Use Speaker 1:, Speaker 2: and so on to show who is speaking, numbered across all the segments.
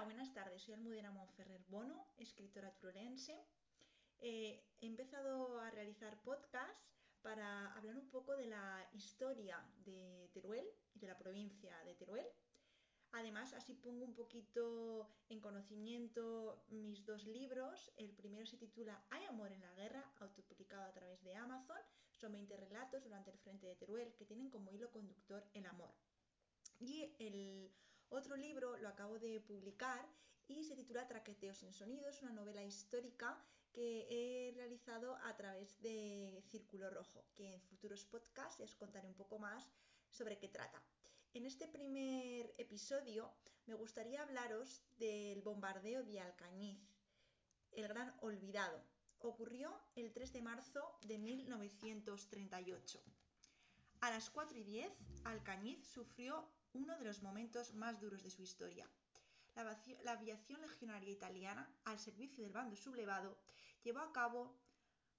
Speaker 1: Hola, buenas tardes. Soy Almudena Monferrer Bono, escritora turolense. Eh, he empezado a realizar podcasts para hablar un poco de la historia de Teruel y de la provincia de Teruel. Además, así pongo un poquito en conocimiento mis dos libros. El primero se titula Hay amor en la guerra, autopublicado a través de Amazon. Son 20 relatos durante el frente de Teruel que tienen como hilo conductor el amor. Y el otro libro lo acabo de publicar y se titula Traqueteos en Sonidos, una novela histórica que he realizado a través de Círculo Rojo, que en futuros podcasts os contaré un poco más sobre qué trata. En este primer episodio me gustaría hablaros del bombardeo de Alcañiz, el gran olvidado. Ocurrió el 3 de marzo de 1938. A las 4 y 10, Alcañiz sufrió uno de los momentos más duros de su historia. La, aviación legionaria italiana, al servicio del bando sublevado, llevó a cabo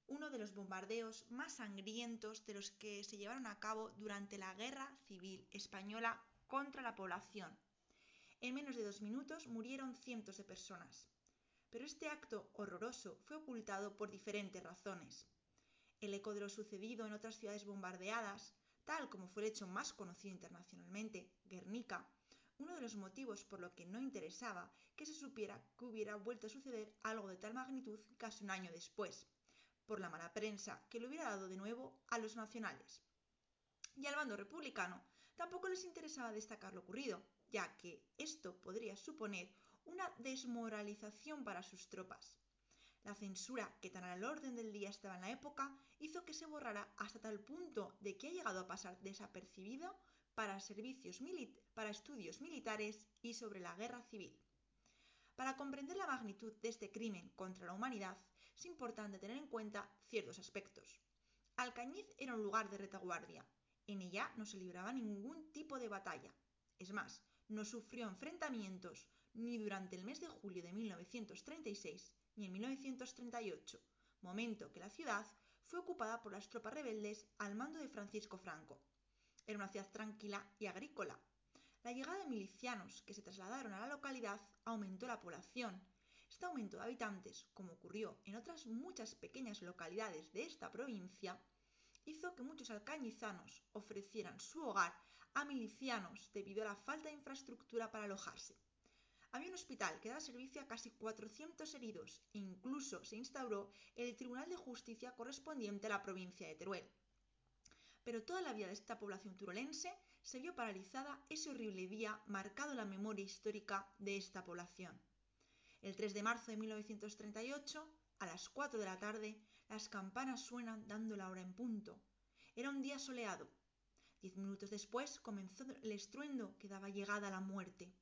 Speaker 1: uno de los bombardeos más sangrientos de los que se llevaron a cabo durante la Guerra Civil Española contra la población. En menos de dos minutos murieron cientos de personas. Pero este acto horroroso fue ocultado por diferentes razones. El eco de lo sucedido en otras ciudades bombardeadas, tal como fue el hecho más conocido internacionalmente, Guernica, uno de los motivos por lo que no interesaba que se supiera que hubiera vuelto a suceder algo de tal magnitud casi un año después, por la mala prensa que le hubiera dado de nuevo a los nacionales. Y al bando republicano tampoco les interesaba destacar lo ocurrido, ya que esto podría suponer una desmoralización para sus tropas. La censura, que tan al orden del día estaba en la época, hizo que se borrara hasta tal punto de que ha llegado a pasar desapercibido para, servicios para estudios militares y sobre la guerra civil. Para comprender la magnitud de este crimen contra la humanidad, es importante tener en cuenta ciertos aspectos. Alcañiz era un lugar de retaguardia. En ella no se libraba ningún tipo de batalla. Es más, no sufrió enfrentamientos ni durante el mes de julio de 1936 ni en 1938, momento que la ciudad fue ocupada por las tropas rebeldes al mando de Francisco Franco. Era una ciudad tranquila y agrícola. La llegada de milicianos que se trasladaron a la localidad aumentó la población. Este aumento de habitantes, como ocurrió en otras muchas pequeñas localidades de esta provincia, hizo que muchos alcañizanos ofrecieran su hogar a milicianos debido a la falta de infraestructura para alojarse. Había un hospital que daba servicio a casi 400 heridos e incluso se instauró el Tribunal de Justicia correspondiente a la provincia de Teruel. Pero toda la vida de esta población turolense se vio paralizada ese horrible día marcado en la memoria histórica de esta población. El 3 de marzo de 1938, a las 4 de la tarde, las campanas suenan dando la hora en punto. Era un día soleado. Diez minutos después comenzó el estruendo que daba llegada a la muerte.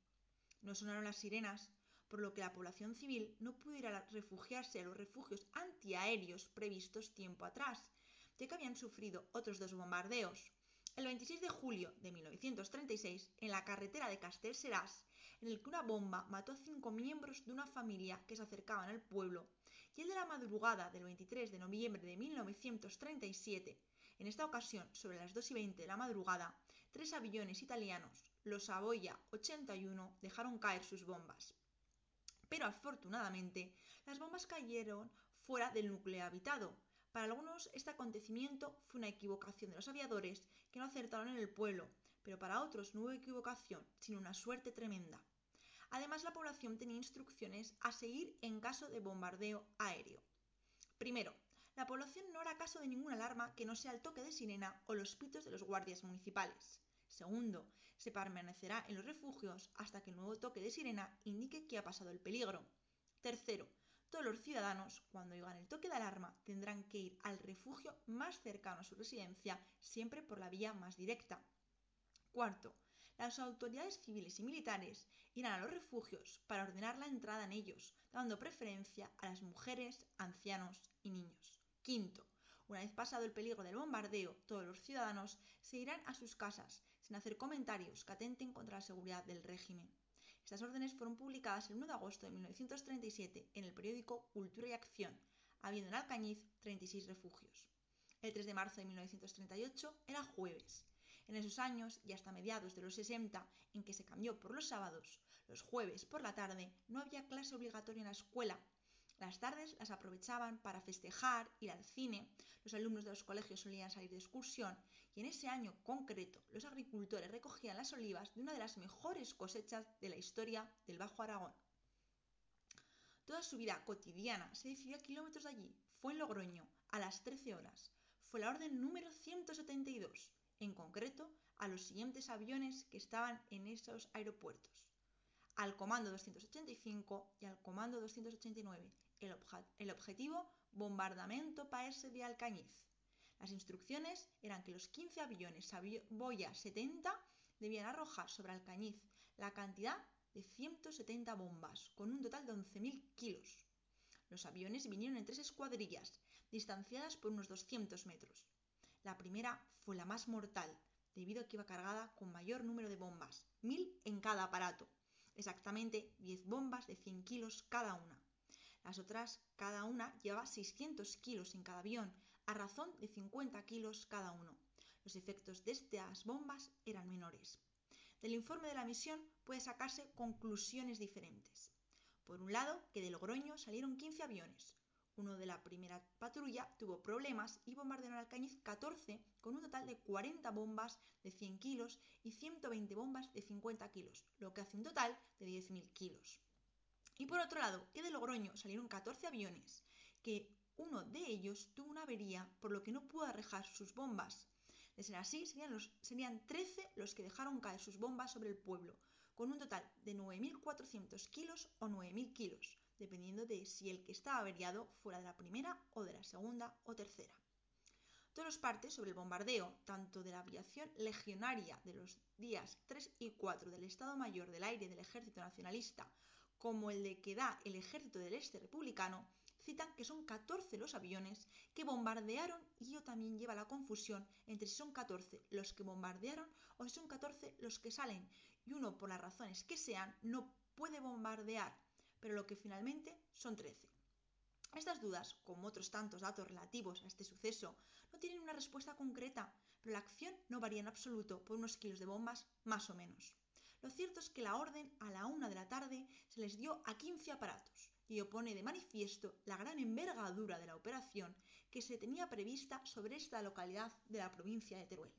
Speaker 1: No sonaron las sirenas, por lo que la población civil no pudiera refugiarse a los refugios antiaéreos previstos tiempo atrás, ya que habían sufrido otros dos bombardeos. El 26 de julio de 1936, en la carretera de Castelserás, en el que una bomba mató a cinco miembros de una familia que se acercaban al pueblo, y el de la madrugada del 23 de noviembre de 1937, en esta ocasión, sobre las 2 y 20 de la madrugada, tres aviones italianos, los Savoia 81, dejaron caer sus bombas. Pero afortunadamente, las bombas cayeron fuera del núcleo habitado. Para algunos, este acontecimiento fue una equivocación de los aviadores que no acertaron en el pueblo, pero para otros no hubo equivocación, sino una suerte tremenda. Además, la población tenía instrucciones a seguir en caso de bombardeo aéreo. Primero, la población no hará caso de ninguna alarma que no sea el toque de sirena o los pitos de los guardias municipales. Segundo, se permanecerá en los refugios hasta que el nuevo toque de sirena indique que ha pasado el peligro. Tercero, todos los ciudadanos, cuando oigan el toque de alarma, tendrán que ir al refugio más cercano a su residencia, siempre por la vía más directa. Cuarto, las autoridades civiles y militares irán a los refugios para ordenar la entrada en ellos, dando preferencia a las mujeres, ancianos y niños. Quinto, una vez pasado el peligro del bombardeo, todos los ciudadanos se irán a sus casas, sin hacer comentarios que atenten contra la seguridad del régimen. Estas órdenes fueron publicadas el 1 de agosto de 1937 en el periódico Cultura y Acción, habiendo en Alcañiz 36 refugios. El 3 de marzo de 1938 era jueves, En esos años y hasta mediados de los 60, en que se cambió por los sábados, los jueves por la tarde no había clase obligatoria en la escuela. Las tardes las aprovechaban para festejar, ir al cine, los alumnos de los colegios solían salir de excursión y en ese año concreto los agricultores recogían las olivas de una de las mejores cosechas de la historia del Bajo Aragón. Toda su vida cotidiana se decidió a kilómetros de allí. Fue en Logroño, a las 13 horas. Fue la orden número 172, en concreto a los siguientes aviones que estaban en esos aeropuertos. Al Comando 285 y al Comando 289. El, el objetivo, bombardamiento paese de Alcañiz. Las instrucciones eran que los 15 aviones Boya 70 debían arrojar sobre Alcañiz la cantidad de 170 bombas, con un total de 11.000 kilos. Los aviones vinieron en tres escuadrillas, distanciadas por unos 200 metros. La primera fue la más mortal, debido a que iba cargada con mayor número de bombas, 1.000 en cada aparato, exactamente 10 bombas de 100 kilos cada una. Las otras, cada una, llevaba 600 kilos en cada avión, a razón de 50 kilos cada uno. Los efectos de estas bombas eran menores. Del informe de la misión puede sacarse conclusiones diferentes. Por un lado, que de Logroño salieron 15 aviones. Uno de la primera patrulla tuvo problemas y bombardearon Alcañiz 14 con un total de 40 bombas de 100 kilos y 120 bombas de 50 kilos, lo que hace un total de 10.000 kilos. Y por otro lado, que de Logroño salieron 14 aviones, que uno de ellos tuvo una avería por lo que no pudo arrejar sus bombas. De ser así, serían, los, serían 13 los que dejaron caer sus bombas sobre el pueblo, con un total de 9.400 kilos o 9.000 kilos, dependiendo de si el que estaba averiado fuera de la primera o de la segunda o tercera. Todos los partes sobre el bombardeo, tanto de la aviación legionaria de los días 3 y 4 del Estado Mayor del Aire del Ejército Nacionalista, como el de que da el Ejército del Este Republicano, citan que son 14 los aviones que bombardearon y ello también lleva la confusión entre si son 14 los que bombardearon o si son 14 los que salen y uno por las razones que sean no puede bombardear, pero lo que finalmente son 13. Estas dudas, como otros tantos datos relativos a este suceso, no tienen una respuesta concreta, pero la acción no varía en absoluto por unos kilos de bombas más o menos. Lo cierto es que la orden a la una de la tarde se les dio a 15 aparatos, y opone de manifiesto la gran envergadura de la operación que se tenía prevista sobre esta localidad de la provincia de Teruel.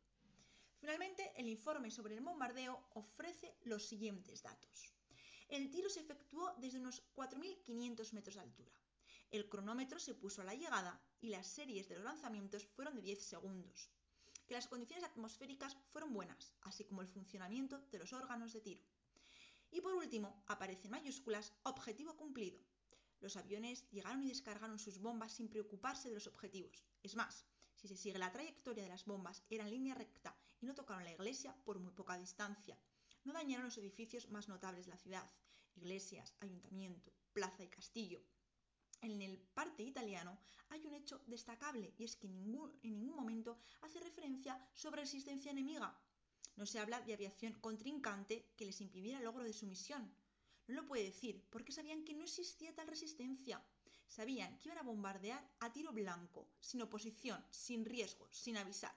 Speaker 1: Finalmente, el informe sobre el bombardeo ofrece los siguientes datos. El tiro se efectuó desde unos 4.500 metros de altura. El cronómetro se puso a la llegada y las series de los lanzamientos fueron de 10 segundos. Que las condiciones atmosféricas fueron buenas, así como el funcionamiento de los órganos de tiro. Y por último, aparece en mayúsculas objetivo cumplido, los aviones llegaron y descargaron sus bombas sin preocuparse de los objetivos. Es más, si se sigue la trayectoria de las bombas, era en línea recta y no tocaron la iglesia por muy poca distancia. No dañaron los edificios más notables de la ciudad, iglesias, ayuntamiento, plaza y castillo. En el parte italiano hay un hecho destacable y es que en ningún, en ningún momento hace referencia sobre resistencia enemiga. No se habla de aviación contrincante que les impidiera el logro de su misión. No lo puede decir porque sabían que no existía tal resistencia. Sabían que iban a bombardear a tiro blanco, sin oposición, sin riesgo, sin avisar.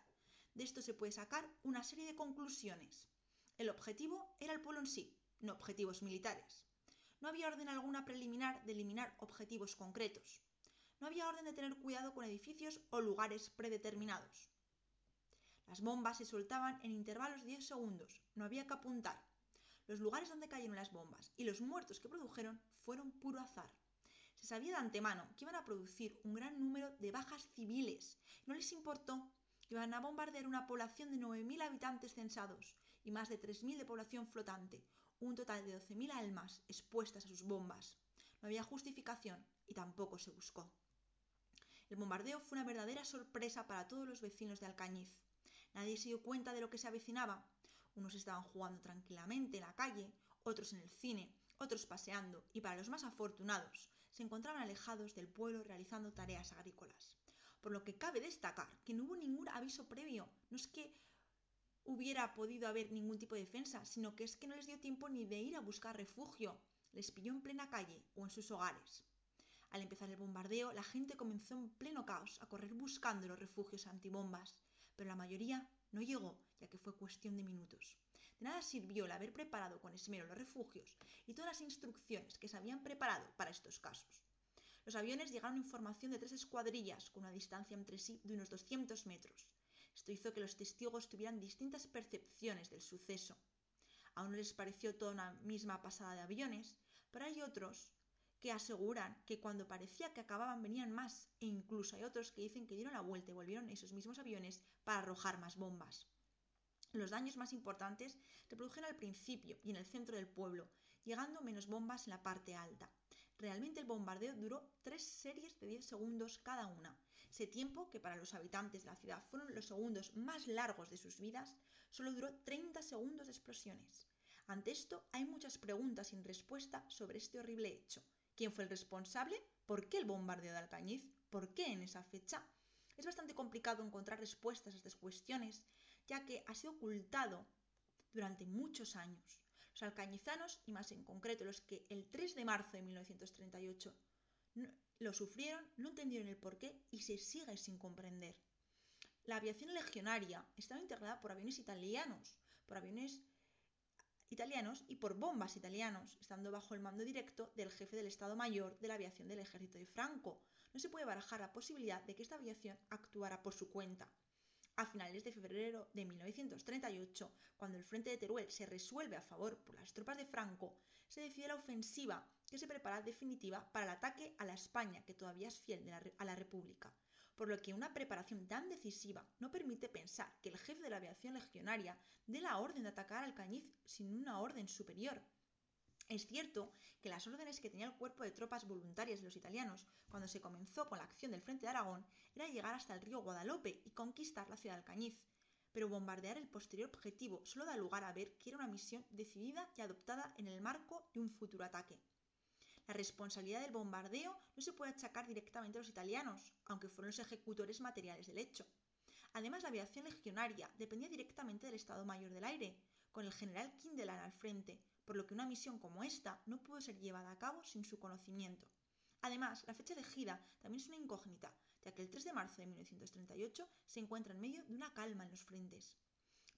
Speaker 1: De esto se puede sacar una serie de conclusiones. El objetivo era el pueblo en sí, no objetivos militares. No había orden alguna preliminar de eliminar objetivos concretos. No había orden de tener cuidado con edificios o lugares predeterminados. Las bombas se soltaban en intervalos de 10 segundos. No había que apuntar. Los lugares donde cayeron las bombas y los muertos que produjeron fueron puro azar. Se sabía de antemano que iban a producir un gran número de bajas civiles. No les importó. Iban a bombardear una población de 9.000 habitantes censados y más de 3.000 de población flotante, un total de 12.000 almas expuestas a sus bombas. No había justificación y tampoco se buscó. El bombardeo fue una verdadera sorpresa para todos los vecinos de Alcañiz. Nadie se dio cuenta de lo que se avecinaba. Unos estaban jugando tranquilamente en la calle, otros en el cine, otros paseando, y para los más afortunados, se encontraban alejados del pueblo realizando tareas agrícolas. Por lo que cabe destacar que no hubo ningún aviso previo. No es que hubiera podido haber ningún tipo de defensa, sino que es que no les dio tiempo ni de ir a buscar refugio. Les pilló en plena calle o en sus hogares. Al empezar el bombardeo, la gente comenzó en pleno caos a correr buscando los refugios antibombas, pero la mayoría no llegó ya que fue cuestión de minutos. De nada sirvió el haber preparado con esmero los refugios y todas las instrucciones que se habían preparado para estos casos. Los aviones llegaron en formación de tres escuadrillas con una distancia entre sí de unos 200 metros. Esto hizo que los testigos tuvieran distintas percepciones del suceso. A unos les pareció toda una misma pasada de aviones, pero hay otros que aseguran que cuando parecía que acababan venían más, e incluso hay otros que dicen que dieron la vuelta y volvieron esos mismos aviones para arrojar más bombas. Los daños más importantes se produjeron al principio y en el centro del pueblo, llegando menos bombas en la parte alta. Realmente el bombardeo duró tres series de 10 segundos cada una. Ese tiempo, que para los habitantes de la ciudad fueron los segundos más largos de sus vidas, solo duró 30 segundos de explosiones. Ante esto hay muchas preguntas sin respuesta sobre este horrible hecho. ¿Quién fue el responsable? ¿Por qué el bombardeo de Alcañiz? ¿Por qué en esa fecha? Es bastante complicado encontrar respuestas a estas cuestiones, ya que ha sido ocultado durante muchos años. Los alcañizanos, y más en concreto los que el 3 de marzo de 1938 lo sufrieron, no entendieron el porqué y se sigue sin comprender. La aviación legionaria estaba integrada por aviones italianos, por aviones italianos y por bombas italianos, estando bajo el mando directo del jefe del Estado Mayor de la aviación del ejército de Franco. No se puede barajar la posibilidad de que esta aviación actuara por su cuenta. A finales de febrero de 1938, cuando el frente de Teruel se resuelve a favor por las tropas de Franco, se decide la ofensiva que se prepara definitiva para el ataque a la España, que todavía es fiel a la República, por lo que una preparación tan decisiva no permite pensar que el jefe de la aviación legionaria dé la orden de atacar al Cañiz sin una orden superior. Es cierto que las órdenes que tenía el cuerpo de tropas voluntarias de los italianos cuando se comenzó con la acción del frente de Aragón era llegar hasta el río Guadalope y conquistar la ciudad de Alcañiz, pero bombardear el posterior objetivo solo da lugar a ver que era una misión decidida y adoptada en el marco de un futuro ataque. La responsabilidad del bombardeo no se puede achacar directamente a los italianos, aunque fueron los ejecutores materiales del hecho. Además, la aviación legionaria dependía directamente del Estado Mayor del Aire, con el general Kindelan al frente, por lo que una misión como esta no pudo ser llevada a cabo sin su conocimiento. Además, la fecha elegida también es una incógnita, ya que el 3 de marzo de 1938 se encuentra en medio de una calma en los frentes.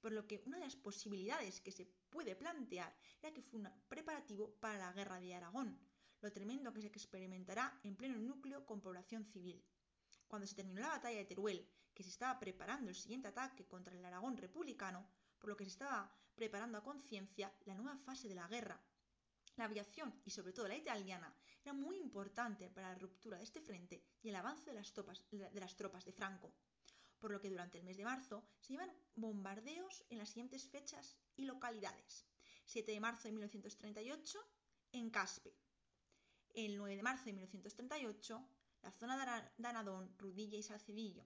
Speaker 1: Por lo que una de las posibilidades que se puede plantear era que fue un preparativo para la guerra de Aragón, lo tremendo que se experimentará en pleno núcleo con población civil. Cuando se terminó la batalla de Teruel, que se estaba preparando el siguiente ataque contra el Aragón republicano, por lo que se estaba preparando a conciencia la nueva fase de la guerra. La aviación, y sobre todo la italiana, era muy importante para la ruptura de este frente y el avance de las, tropas de, las tropas de Franco, por lo que durante el mes de marzo se llevan bombardeos en las siguientes fechas y localidades. 7 de marzo de 1938 en Caspe. El 9 de marzo de 1938 la zona de Anadón, Rudilla y Salcedillo.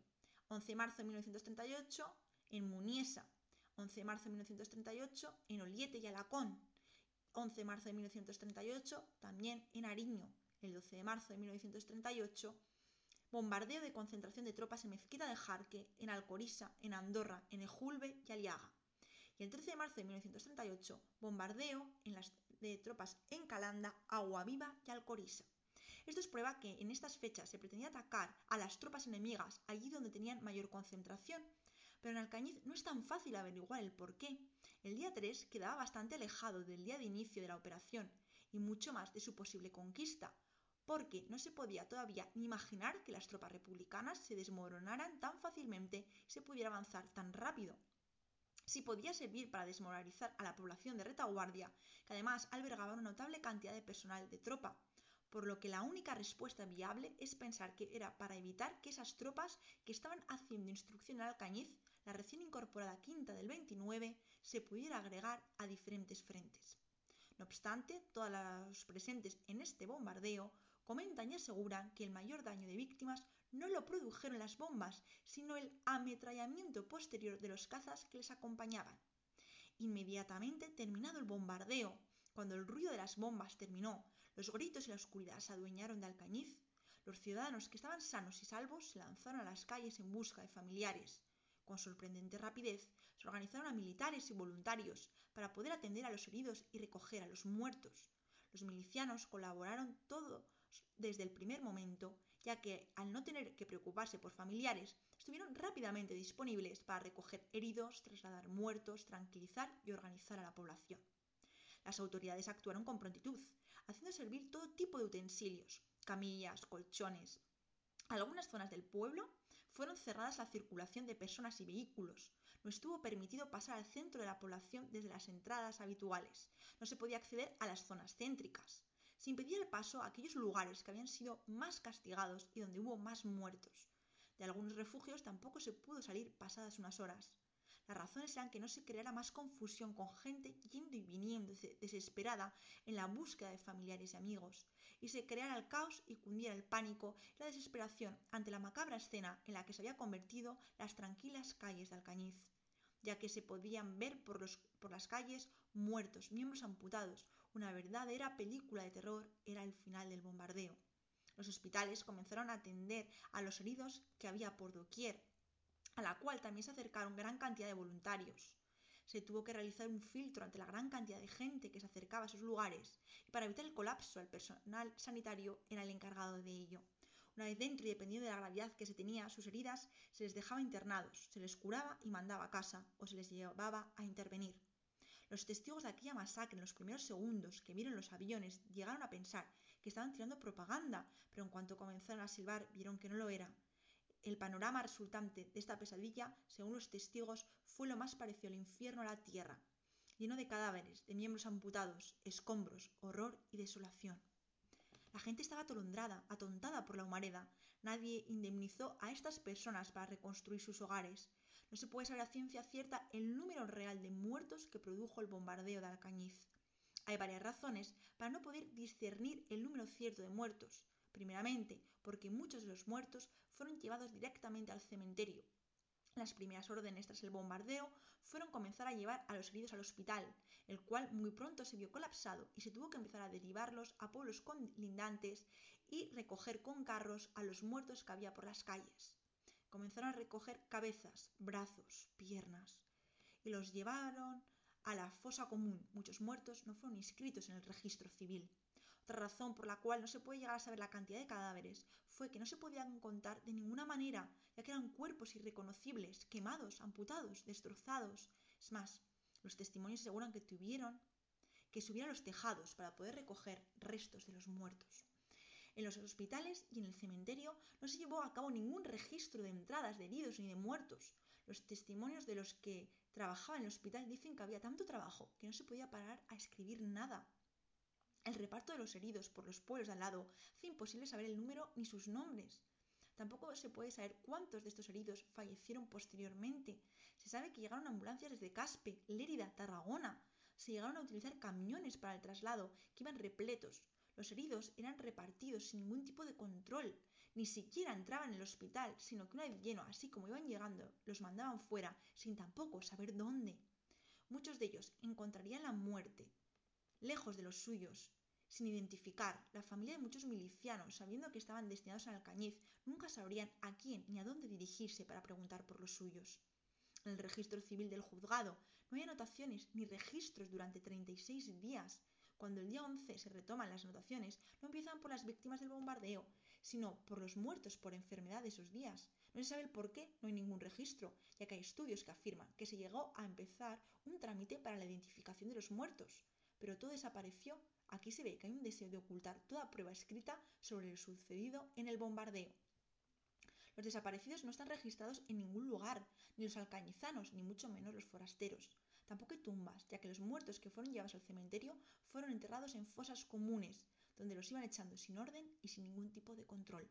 Speaker 1: 11 de marzo de 1938 en Muniesa. 11 de marzo de 1938 en Oliete y Alacón, 11 de marzo de 1938 también en Ariño, el 12 de marzo de 1938 bombardeo de concentración de tropas en Mezquita de Jarque, en Alcorisa, en Andorra, en Ejulbe y Aliaga. Y el 13 de marzo de 1938 bombardeo en las, de tropas en Calanda, Viva y Alcorisa. Esto es prueba que en estas fechas se pretendía atacar a las tropas enemigas allí donde tenían mayor concentración pero en Alcañiz no es tan fácil averiguar el por qué. El día 3 quedaba bastante alejado del día de inicio de la operación y mucho más de su posible conquista, porque no se podía todavía ni imaginar que las tropas republicanas se desmoronaran tan fácilmente y se pudiera avanzar tan rápido. Si podía servir para desmoralizar a la población de retaguardia, que además albergaba una notable cantidad de personal de tropa, por lo que la única respuesta viable es pensar que era para evitar que esas tropas que estaban haciendo instrucción en Alcañiz la recién incorporada quinta del 29 se pudiera agregar a diferentes frentes. No obstante, todos los presentes en este bombardeo comentan y aseguran que el mayor daño de víctimas no lo produjeron las bombas, sino el ametrallamiento posterior de los cazas que les acompañaban. Inmediatamente terminado el bombardeo, cuando el ruido de las bombas terminó, los gritos y la oscuridad se adueñaron de Alcañiz, los ciudadanos que estaban sanos y salvos se lanzaron a las calles en busca de familiares, con sorprendente rapidez, se organizaron a militares y voluntarios para poder atender a los heridos y recoger a los muertos. Los milicianos colaboraron todos desde el primer momento ya que al no tener que preocuparse por familiares, estuvieron rápidamente disponibles para recoger heridos, trasladar muertos, tranquilizar y organizar a la población. Las autoridades actuaron con prontitud, haciendo servir todo tipo de utensilios, camillas, colchones. Algunas zonas del pueblo fueron cerradas a la circulación de personas y vehículos. No estuvo permitido pasar al centro de la población desde las entradas habituales. No se podía acceder a las zonas céntricas. Se impedía el paso a aquellos lugares que habían sido más castigados y donde hubo más muertos. De algunos refugios tampoco se pudo salir pasadas unas horas. Las razones eran que no se creara más confusión con gente yendo y viniendo desesperada en la búsqueda de familiares y amigos, y se creara el caos y cundiera el pánico y la desesperación ante la macabra escena en la que se había convertido las tranquilas calles de Alcañiz, ya que se podían ver por, las calles muertos, miembros amputados. Una verdadera película de terror era el final del bombardeo. Los hospitales comenzaron a atender a los heridos que había por doquier a la cual también se acercaron gran cantidad de voluntarios. Se tuvo que realizar un filtro ante la gran cantidad de gente que se acercaba a esos lugares y para evitar el colapso el personal sanitario era el encargado de ello. Una vez dentro y dependiendo de la gravedad que se tenía sus heridas, se les dejaba internados, se les curaba y mandaba a casa o se les llevaba a intervenir. Los testigos de aquella masacre en los primeros segundos que vieron los aviones llegaron a pensar que estaban tirando propaganda, pero en cuanto comenzaron a silbar vieron que no lo era el panorama resultante de esta pesadilla, según los testigos, fue lo más parecido al infierno a la tierra, lleno de cadáveres, de miembros amputados, escombros, horror y desolación. La gente estaba atolondrada, atontada por la humareda. Nadie indemnizó a estas personas para reconstruir sus hogares. No se puede saber a ciencia cierta el número real de muertos que produjo el bombardeo de Alcañiz. Hay varias razones para no poder discernir el número cierto de muertos. Primeramente, porque muchos de los muertos fueron llevados directamente al cementerio. Las primeras órdenes tras el bombardeo fueron comenzar a llevar a los heridos al hospital, el cual muy pronto se vio colapsado y se tuvo que empezar a derivarlos a pueblos colindantes y recoger con carros a los muertos que había por las calles. Comenzaron a recoger cabezas, brazos, piernas y los llevaron a la fosa común. Muchos muertos no fueron inscritos en el registro civil. Otra razón por la cual no se puede llegar a saber la cantidad de cadáveres fue que no se podían contar de ninguna manera, ya que eran cuerpos irreconocibles, quemados, amputados, destrozados. Es más, los testimonios aseguran que tuvieron que subir a los tejados para poder recoger restos de los muertos. En los hospitales y en el cementerio no se llevó a cabo ningún registro de entradas de heridos ni de muertos. Los testimonios de los que trabajaban en el hospital dicen que había tanto trabajo que no se podía parar a escribir nada. El reparto de los heridos por los pueblos de al lado hace imposible saber el número ni sus nombres. Tampoco se puede saber cuántos de estos heridos fallecieron posteriormente. Se sabe que llegaron ambulancias desde Caspe, Lérida, Tarragona. Se llegaron a utilizar camiones para el traslado que iban repletos. Los heridos eran repartidos sin ningún tipo de control. Ni siquiera entraban en el hospital, sino que una vez lleno, así como iban llegando, los mandaban fuera, sin tampoco saber dónde. Muchos de ellos encontrarían la muerte, lejos de los suyos, sin identificar. La familia de muchos milicianos, sabiendo que estaban destinados al Alcañiz, nunca sabrían a quién ni a dónde dirigirse para preguntar por los suyos. En el registro civil del juzgado no hay anotaciones ni registros durante 36 días. Cuando el día 11 se retoman las anotaciones, no empiezan por las víctimas del bombardeo, sino por los muertos por enfermedad de esos días. No se sabe el por qué, no hay ningún registro, ya que hay estudios que afirman que se llegó a empezar un trámite para la identificación de los muertos, pero todo desapareció. Aquí se ve que hay un deseo de ocultar toda prueba escrita sobre lo sucedido en el bombardeo. Los desaparecidos no están registrados en ningún lugar, ni los alcañizanos, ni mucho menos los forasteros. Tampoco tumbas, ya que los muertos que fueron llevados al cementerio fueron enterrados en fosas comunes, donde los iban echando sin orden y sin ningún tipo de control.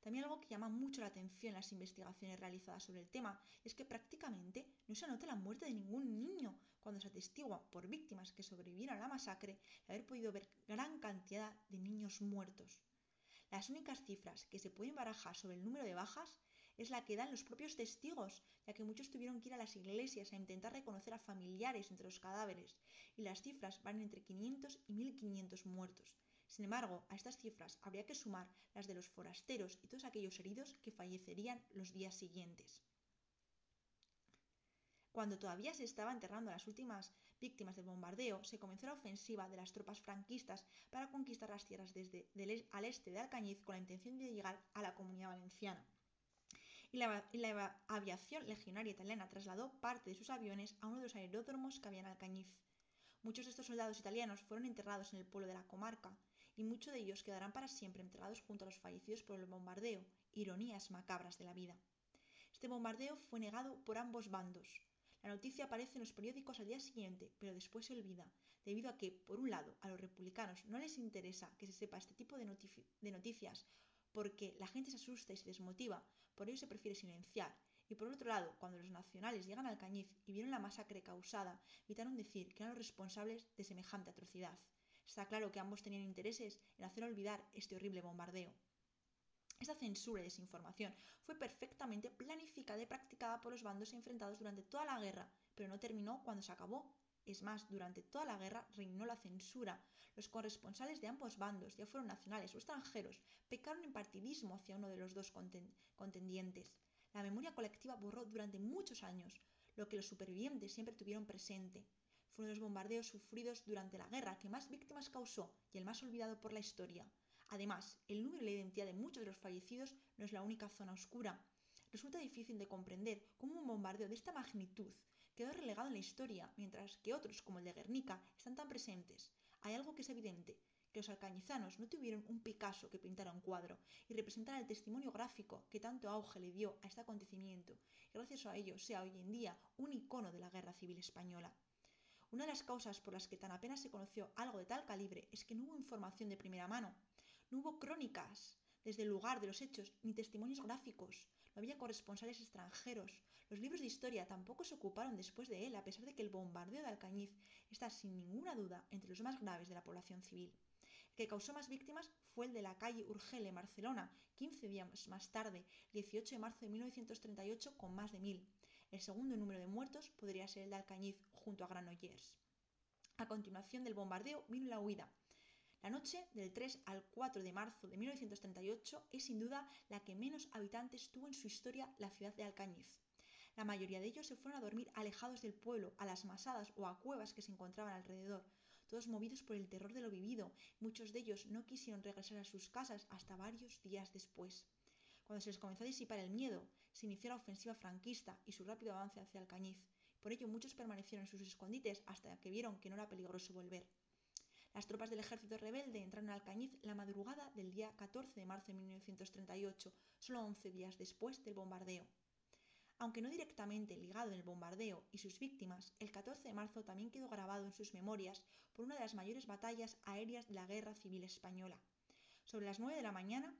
Speaker 1: También algo que llama mucho la atención en las investigaciones realizadas sobre el tema es que prácticamente no se anota la muerte de ningún niño cuando se atestigua por víctimas que sobrevivieron a la masacre y haber podido ver gran cantidad de niños muertos. Las únicas cifras que se pueden barajar sobre el número de bajas es la que dan los propios testigos, ya que muchos tuvieron que ir a las iglesias a intentar reconocer a familiares entre los cadáveres, y las cifras van entre 500 y 1500 muertos, sin embargo, a estas cifras habría que sumar las de los forasteros y todos aquellos heridos que fallecerían los días siguientes. Cuando todavía se estaba enterrando a las últimas víctimas del bombardeo, se comenzó la ofensiva de las tropas franquistas para conquistar las tierras desde al este de Alcañiz con la intención de llegar a la comunidad valenciana. Y la, aviación legionaria italiana trasladó parte de sus aviones a uno de los aeródromos que había en Alcañiz. Muchos de estos soldados italianos fueron enterrados en el pueblo de la comarca, y muchos de ellos quedarán para siempre enterrados junto a los fallecidos por el bombardeo, ironías macabras de la vida. Este bombardeo fue negado por ambos bandos. La noticia aparece en los periódicos al día siguiente, pero después se olvida, debido a que, por un lado, a los republicanos no les interesa que se sepa este tipo de noticias porque la gente se asusta y se desmotiva, por ello se prefiere silenciar. Y por otro lado, cuando los nacionales llegan al Cañiz y vieron la masacre causada, evitaron decir que eran los responsables de semejante atrocidad. Está claro que ambos tenían intereses en hacer olvidar este horrible bombardeo. Esta censura y desinformación fue perfectamente planificada y practicada por los bandos enfrentados durante toda la guerra, pero no terminó cuando se acabó. Es más, durante toda la guerra reinó la censura. Los corresponsales de ambos bandos, ya fueron nacionales o extranjeros, pecaron en partidismo hacia uno de los dos contendientes. La memoria colectiva borró durante muchos años lo que los supervivientes siempre tuvieron presente. Fueron los bombardeos sufridos durante la guerra que más víctimas causó y el más olvidado por la historia. Además, el número y la identidad de muchos de los fallecidos no es la única zona oscura. Resulta difícil de comprender cómo un bombardeo de esta magnitud quedó relegado en la historia, mientras que otros, como el de Guernica, están tan presentes. Hay algo que es evidente, que los alcañizanos no tuvieron un Picasso que pintara un cuadro y representara el testimonio gráfico que tanto auge le dio a este acontecimiento, y gracias a ello sea hoy en día un icono de la Guerra Civil Española. Una de las causas por las que tan apenas se conoció algo de tal calibre es que no hubo información de primera mano, no hubo crónicas desde el lugar de los hechos ni testimonios gráficos. No había corresponsales extranjeros. Los libros de historia tampoco se ocuparon después de él, a pesar de que el bombardeo de Alcañiz está sin ninguna duda entre los más graves de la población civil. El que causó más víctimas fue el de la calle Urgele, Barcelona, 15 días más tarde, 18 de marzo de 1938, con más de mil. El segundo número de muertos podría ser el de Alcañiz, junto a Granollers. A continuación del bombardeo vino la huida. La noche del 3 al 4 de marzo de 1938 es sin duda la que menos habitantes tuvo en su historia la ciudad de Alcañiz. La mayoría de ellos se fueron a dormir alejados del pueblo, a las masadas o a cuevas que se encontraban alrededor, todos movidos por el terror de lo vivido. Muchos de ellos no quisieron regresar a sus casas hasta varios días después. Cuando se les comenzó a disipar el miedo, se inició la ofensiva franquista y su rápido avance hacia Alcañiz. Por ello muchos permanecieron en sus escondites hasta que vieron que no era peligroso volver. Las tropas del ejército rebelde entraron a Alcañiz la madrugada del día 14 de marzo de 1938, solo 11 días después del bombardeo. Aunque no directamente ligado en el bombardeo y sus víctimas, el 14 de marzo también quedó grabado en sus memorias por una de las mayores batallas aéreas de la Guerra Civil Española. Sobre las 9 de la mañana,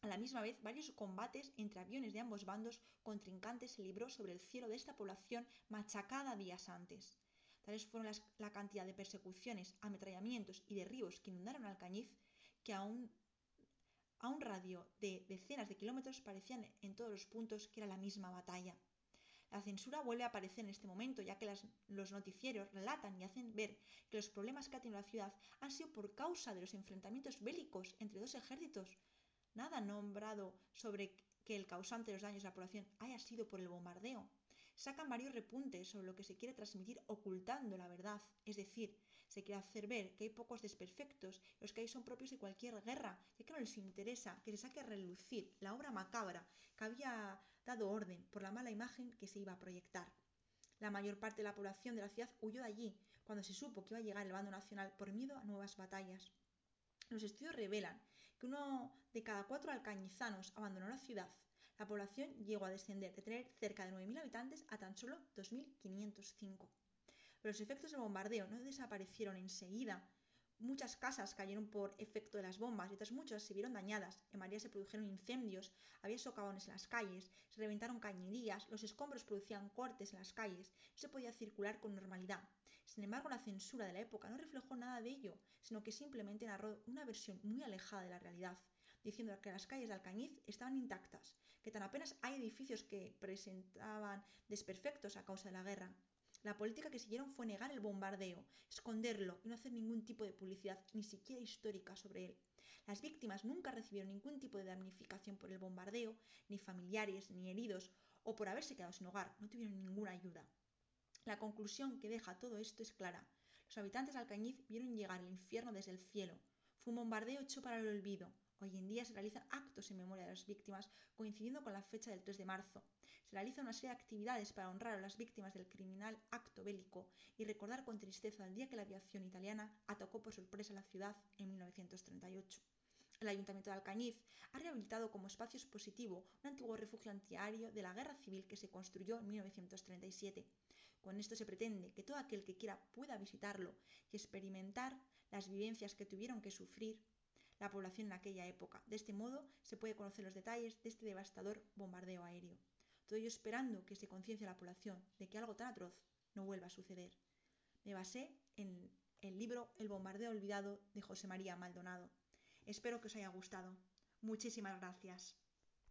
Speaker 1: a la misma vez, varios combates entre aviones de ambos bandos contrincantes se libró sobre el cielo de esta población machacada días antes. Tales fueron las, la cantidad de persecuciones, ametrallamientos y derribos que inundaron Alcañiz que a un, a un radio de decenas de kilómetros parecían en todos los puntos que era la misma batalla. La censura vuelve a aparecer en este momento, ya que los noticieros relatan y hacen ver que los problemas que ha tenido la ciudad han sido por causa de los enfrentamientos bélicos entre dos ejércitos. Nada nombrado sobre que el causante de los daños a la población haya sido por el bombardeo sacan varios repuntes sobre lo que se quiere transmitir ocultando la verdad, es decir, se quiere hacer ver que hay pocos desperfectos, los que hay son propios de cualquier guerra, ya que no les interesa que se saque a relucir la obra macabra que había dado orden por la mala imagen que se iba a proyectar. La mayor parte de la población de la ciudad huyó de allí cuando se supo que iba a llegar el bando nacional por miedo a nuevas batallas. Los estudios revelan que uno de cada cuatro alcañizanos abandonó la ciudad la población llegó a descender de tener cerca de 9.000 habitantes a tan solo 2.505. Pero los efectos del bombardeo no desaparecieron enseguida. Muchas casas cayeron por efecto de las bombas y otras muchas se vieron dañadas. En María se produjeron incendios, había socavones en las calles, se reventaron cañerías, los escombros producían cortes en las calles, no se podía circular con normalidad. Sin embargo, la censura de la época no reflejó nada de ello, sino que simplemente narró una versión muy alejada de la realidad, diciendo que las calles de Alcañiz estaban intactas, que tan apenas hay edificios que presentaban desperfectos a causa de la guerra. La política que siguieron fue negar el bombardeo, esconderlo y no hacer ningún tipo de publicidad, ni siquiera histórica, sobre él. Las víctimas nunca recibieron ningún tipo de damnificación por el bombardeo, ni familiares, ni heridos, o por haberse quedado sin hogar, no tuvieron ninguna ayuda. La conclusión que deja todo esto es clara. Los habitantes de Alcañiz vieron llegar el infierno desde el cielo. Fue un bombardeo hecho para el olvido. Hoy en día se realizan actos en memoria de las víctimas coincidiendo con la fecha del 3 de marzo. Se realiza una serie de actividades para honrar a las víctimas del criminal acto bélico y recordar con tristeza el día que la aviación italiana atacó por sorpresa la ciudad en 1938. El Ayuntamiento de Alcañiz ha rehabilitado como espacio expositivo un antiguo refugio antiaéreo de la guerra civil que se construyó en 1937. Con esto se pretende que todo aquel que quiera pueda visitarlo y experimentar las vivencias que tuvieron que sufrir la población en aquella época. De este modo se puede conocer los detalles de este devastador bombardeo aéreo. Todo ello esperando que se conciencie a la población de que algo tan atroz no vuelva a suceder. Me basé en el libro El bombardeo olvidado de José María Maldonado. Espero que os haya gustado. Muchísimas gracias.